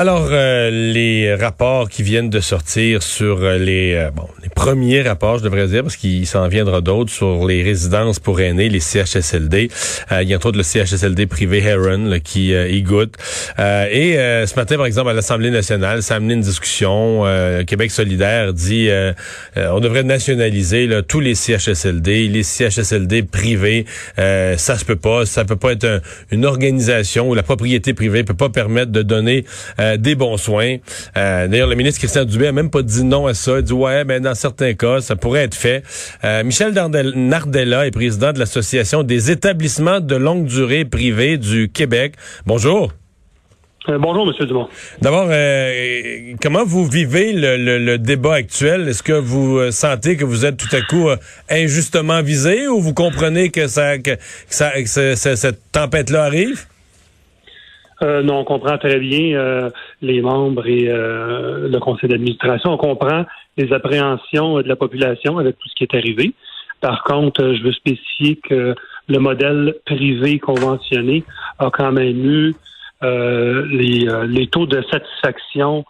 Alors, euh, les rapports qui viennent de sortir sur euh, les, euh, bon, les premiers rapports, je devrais dire, parce qu'il s'en viendra d'autres, sur les résidences pour aînés, les CHSLD. il y a entre autres le CHSLD privé Heron qui y goûte. et ce matin, par exemple, à l'Assemblée nationale, ça a amené une discussion. Québec solidaire dit on devrait nationaliser là, tous les CHSLD, les CHSLD privés. ça se peut pas. Ça peut pas être une organisation où la propriété privée peut pas permettre de donner euh, des bons soins. Euh, d'ailleurs, le ministre Christian Dubé a même pas dit non à ça. Il dit ouais, mais dans certains cas, ça pourrait être fait. Euh, Michel Nardella est président de l'Association des établissements de longue durée privés du Québec. Bonjour. bonjour, M. Dumont. D'abord, comment vous vivez le, débat actuel? Est-ce que vous sentez que vous êtes tout à coup injustement visé ou vous comprenez que, ça, que, ça, que cette tempête-là arrive? Euh, non, on comprend très bien euh, les membres et euh, le conseil d'administration. On comprend les appréhensions de la population avec tout ce qui est arrivé. Par contre, je veux spécifier que le modèle privé conventionné a quand même eu les, les, taux de satisfaction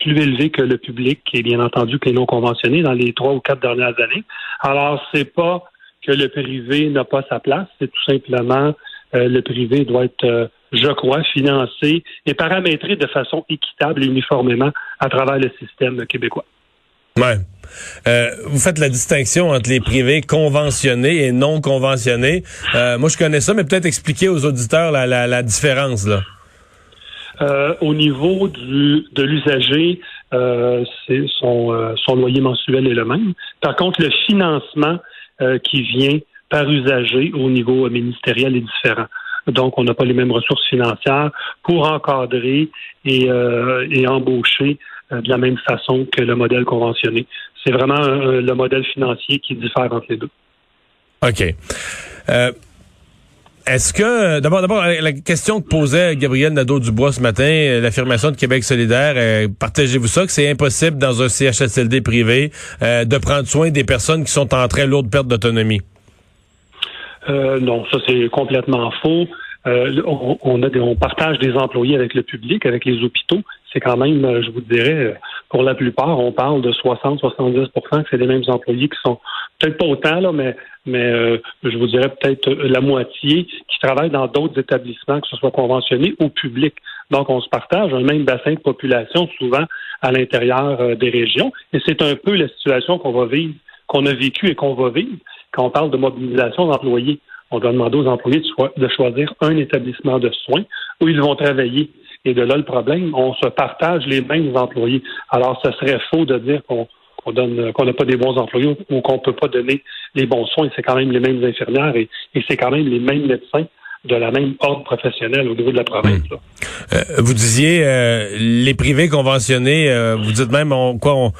plus élevés que le public et bien entendu que les non conventionnés dans les trois ou quatre dernières années. Alors, c'est pas que le privé n'a pas sa place, c'est tout simplement le privé doit être je crois, financé et paramétré de façon équitable et uniformément à travers le système québécois. Ouais. Euh, vous faites la distinction entre les privés conventionnés et non conventionnés. Euh, moi, je connais ça, mais peut-être expliquer aux auditeurs la, la, la différence là. Euh, au niveau du, de l'usager, son, son loyer mensuel est le même. Par contre, le financement qui vient par usager au niveau ministériel est différent. Donc, on n'a pas les mêmes ressources financières pour encadrer et, euh, embaucher euh, de la même façon que le modèle conventionné. C'est vraiment le modèle financier qui diffère entre les deux. OK. Euh, est-ce que, d'abord, d'abord, la question que posait Gabriel Nadeau-Dubois ce matin, l'affirmation de Québec solidaire, partagez-vous ça, que c'est impossible dans un CHSLD privé de prendre soin des personnes qui sont en très lourde perte d'autonomie? Euh, non, ça c'est complètement faux. Euh, on, a on partage des employés avec le public, avec les hôpitaux. C'est quand même, euh, je vous dirais, pour la plupart, on parle de 60-70% que c'est les mêmes employés qui sont peut-être pas autant, là, mais, mais je vous dirais peut-être la moitié qui travaillent dans d'autres établissements, que ce soit conventionnés ou publics. Donc, on se partage un même bassin de population, souvent à l'intérieur des régions. Et c'est un peu la situation qu'on va vivre, qu'on a vécu et qu'on va vivre quand on parle de mobilisation d'employés, on doit demander aux employés de, choisir un établissement de soins où ils vont travailler. Et de là, le problème, on se partage les mêmes employés. Alors, ce serait faux de dire qu'on qu'on n'a pas des bons employés ou qu'on ne peut pas donner les bons soins. C'est quand même les mêmes infirmières et c'est quand même les mêmes médecins de la même ordre professionnelle au niveau de la province. Hmm. Euh, vous disiez euh, les privés conventionnés, euh, vous dites même on, quoi,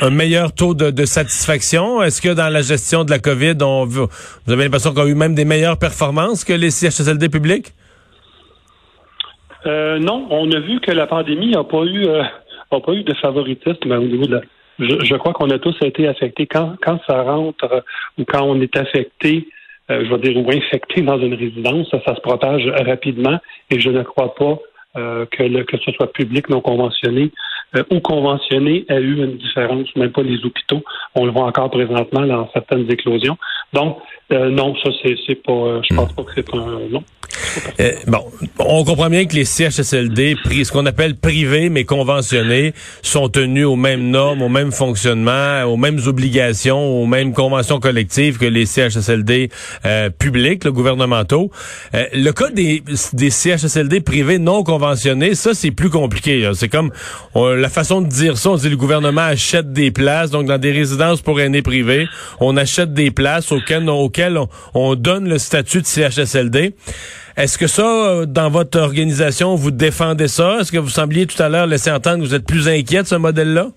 un meilleur taux de, satisfaction. Est-ce que dans la gestion de la COVID, on, vous avez l'impression qu'on a eu même des meilleures performances que les CHSLD publics? non, on a vu que la pandémie n'a pas eu a pas eu de favoritisme au niveau de la. Je, je crois qu'on a tous été affectés quand quand ça rentre ou quand on est affecté je veux dire, ou infecté dans une résidence, ça, se propage rapidement et je ne crois pas euh, que, le, que ce soit public, non conventionné euh, ou conventionné a eu une différence, même pas les hôpitaux. On le voit encore présentement dans certaines éclosions. Donc, non, ça, c'est pas, je pense pas que c'est un non. Euh, bon, on comprend bien que les CHSLD, ce qu'on appelle privés mais conventionnés, sont tenus aux mêmes normes, aux mêmes fonctionnements, aux mêmes obligations, aux mêmes conventions collectives que les CHSLD euh, publics, le gouvernementaux. Euh, le cas des, des CHSLD privés non conventionnés, ça c'est plus compliqué. C'est comme la façon de dire ça, on dit le gouvernement achète des places, donc dans des résidences pour aînés privés, on achète des places auxquelles, auxquelles on, on donne le statut de CHSLD. Est-ce que ça, dans votre organisation, vous défendez ça? Est-ce que vous sembliez tout à l'heure laisser entendre que vous êtes plus inquiet de ce modèle-là?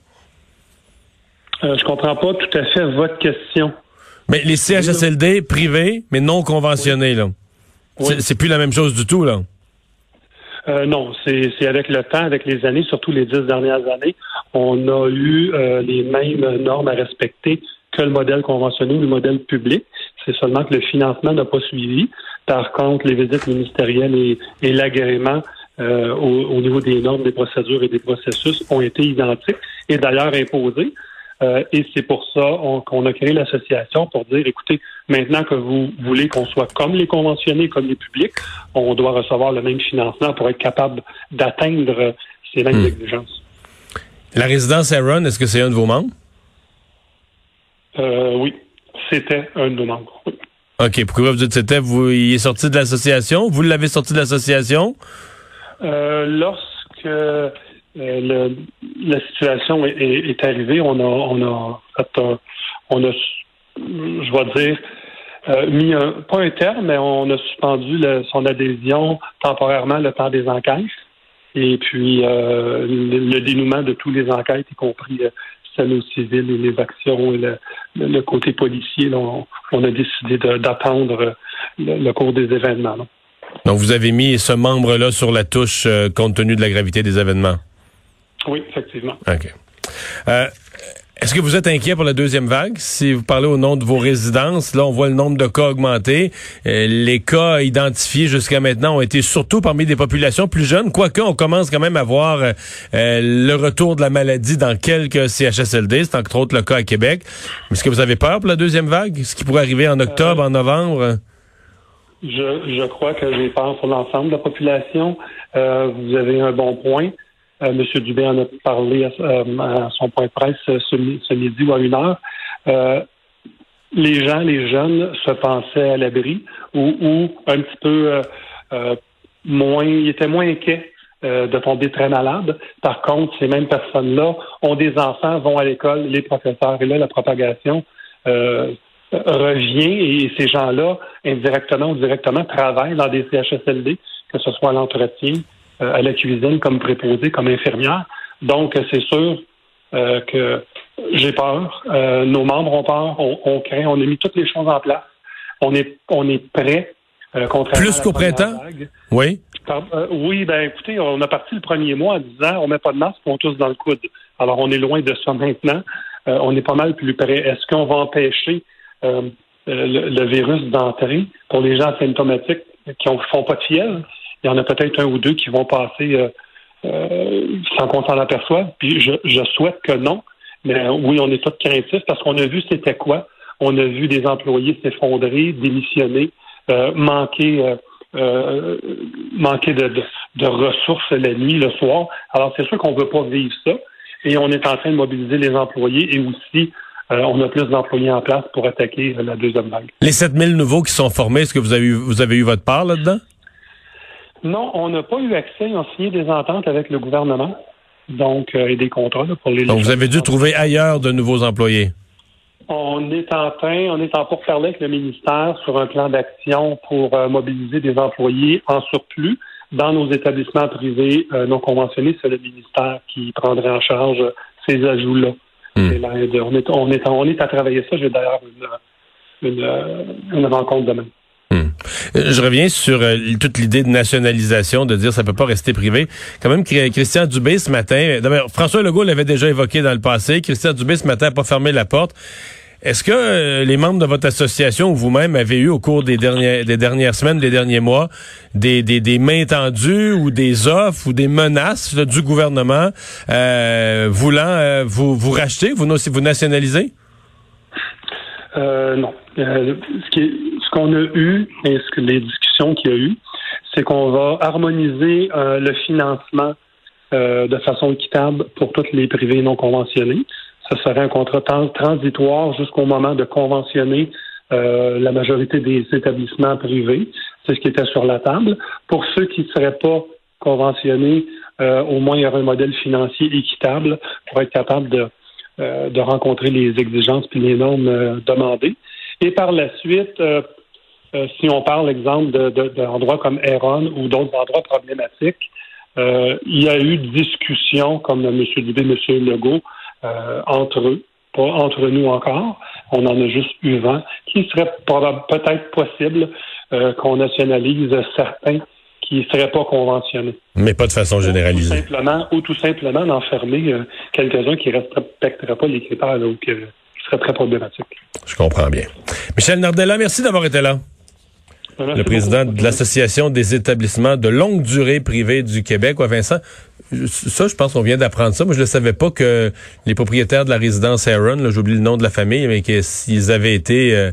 Euh, je comprends pas tout à fait votre question. Mais les CHSLD privés, mais non conventionnés, là. C'est plus la même chose du tout, là. Euh, non, c'est avec le temps, avec les années, surtout les dix dernières années, on a eu euh, les mêmes normes à respecter que le modèle conventionné ou le modèle public. C'est seulement que le financement n'a pas suivi. Par contre, les visites ministérielles et, et l'agrément euh, au, niveau des normes, des procédures et des processus ont été identiques et d'ailleurs imposés. Euh, et c'est pour ça qu'on a créé l'association pour dire, écoutez, maintenant que vous voulez qu'on soit comme les conventionnés, comme les publics, on doit recevoir le même financement pour être capable d'atteindre ces mêmes hmm. exigences. La résidence Aaron, est-ce que c'est un de vos membres? Euh, oui, c'était un de nos membres. OK. Pourquoi vous dites c'était? Vous, il est sorti de l'association? Vous l'avez sorti de l'association? Euh, lorsque euh, le, la situation est, est, arrivée, on a, on a, on a, je vais dire, euh, mis un, pas un terme, mais on a suspendu le, son adhésion temporairement le temps des enquêtes. Et puis euh, le, dénouement de tous les enquêtes, y compris euh, civil et les actions et le, le côté policier, on, on, a décidé d'attendre le, cours des événements. Donc, vous avez mis ce membre-là sur la touche euh, compte tenu de la gravité des événements? Oui, effectivement. OK. Euh, est-ce que vous êtes inquiet pour la deuxième vague? Si vous parlez au nom de vos résidences, là, on voit le nombre de cas augmenter. Euh, les cas identifiés jusqu'à maintenant ont été surtout parmi des populations plus jeunes, quoique on commence quand même à voir le retour de la maladie dans quelques CHSLD. C'est entre autres le cas à Québec. Est-ce que vous avez peur pour la deuxième vague? Ce qui pourrait arriver en octobre, en novembre? Je, je crois que j'ai peur pour l'ensemble de la population. Euh, vous avez un bon point. Euh, Monsieur Dubé en a parlé à, euh, son point de presse ce, midi ou à une heure. Euh, les gens, les jeunes, se pensaient à l'abri ou, un petit peu moins, ils étaient moins inquiets de tomber très malade. Par contre, ces mêmes personnes-là ont des enfants, vont à l'école, les professeurs, et là, la propagation revient et ces gens-là, indirectement ou directement, travaillent dans des CHSLD, que ce soit à l'entretien, euh, à la cuisine, comme préposé, comme infirmière. Donc, c'est sûr euh, que j'ai peur. Euh, nos membres ont peur. On, on on a mis toutes les choses en place. On est, on est prêt. Plus qu'au printemps? Oui. oui, ben écoutez, on a parti le premier mois en disant on met pas de masque, on tous dans le coude. Alors, on est loin de ça maintenant. on est pas mal plus près. Est-ce qu'on va empêcher euh, le, virus d'entrer? Pour les gens asymptomatiques qui ne font pas de fièvre. Il y en a peut-être un ou deux qui vont passer euh, euh, sans qu'on s'en aperçoive. Puis je, souhaite que non. Mais oui, on est tous craintifs parce qu'on a vu c'était quoi. On a vu des employés s'effondrer, démissionner, manquer, manquer de, de, ressources la nuit, le soir. Alors c'est sûr qu'on ne veut pas vivre ça. Et on est en train de mobiliser les employés et aussi euh, on a plus d'employés en place pour attaquer la deuxième vague. Les 7000 nouveaux qui sont formés, est-ce que vous avez, eu, vous avez eu votre part là-dedans? Non, on n'a pas eu accès. On a signé des ententes avec le gouvernement donc euh, et des contrats pour les. Donc vous avez dû trouver ailleurs de nouveaux employés. On est en train, on est en pourparlers avec le ministère sur un plan d'action pour euh, mobiliser des employés en surplus dans nos établissements privés non conventionnés. C'est le ministère qui prendrait en charge ces ajouts-là. Hmm. On, est, on, est, on est à travailler ça. J'ai d'ailleurs une, une, rencontre demain. Euh, je reviens sur euh, toute l'idée de nationalisation, de dire ça peut pas rester privé. Quand même, Christian Dubé ce matin, François Legault l'avait déjà évoqué dans le passé. Christian Dubé ce matin n'a pas fermé la porte. Est-ce que euh, les membres de votre association ou vous-même avez eu au cours des dernières, des dernières semaines, des derniers mois, des, des, mains tendues ou des offres ou des menaces du gouvernement euh, voulant euh, vous, racheter, vous, vous nationaliser? non. ce qu'on a eu et ce que les discussions qu'il y a eu, c'est qu'on va harmoniser le financement de façon équitable pour toutes les privés non conventionnés ce serait un contrat transitoire jusqu'au moment de conventionner euh, la majorité des établissements privés. C'est ce qui était sur la table. Pour ceux qui ne seraient pas conventionnés, euh, au moins il y aurait un modèle financier équitable pour être capable de, euh, de rencontrer les exigences puis les normes demandées. Et par la suite, si on parle, exemple, d'endroits de, comme Heron ou d'autres endroits problématiques, il y a eu discussions, comme M. Dubé, M. Legault, euh, entre eux, pas entre nous encore. On en a juste eu vent, qui serait peut-être possible euh, qu'on nationalise certains qui ne seraient pas conventionnés. Mais pas de façon généralisée. Ou tout simplement, ou tout simplement d'enfermer euh, quelques-uns qui ne respecteraient pas les critères, donc qui serait très problématique. Je comprends bien. Michel Nardella, merci d'avoir été là. Le président de l'Association des établissements de longue durée privés du Québec. Ouais, Vincent, ça, je pense qu'on vient d'apprendre ça. Moi, je ne savais pas que les propriétaires de la résidence Aaron, j'oublie le nom de la famille, mais qu'ils avaient été euh,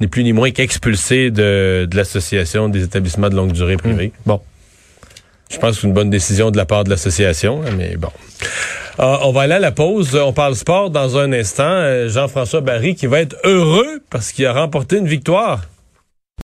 ni plus ni moins qu'expulsés de, de l'Association des établissements de longue durée. Hmm. Bon. Je pense que c'est une bonne décision de la part de l'association, mais bon. Ah, on va aller à la pause. On parle sport dans un instant. Euh, Jean-François Barry qui va être heureux parce qu'il a remporté une victoire.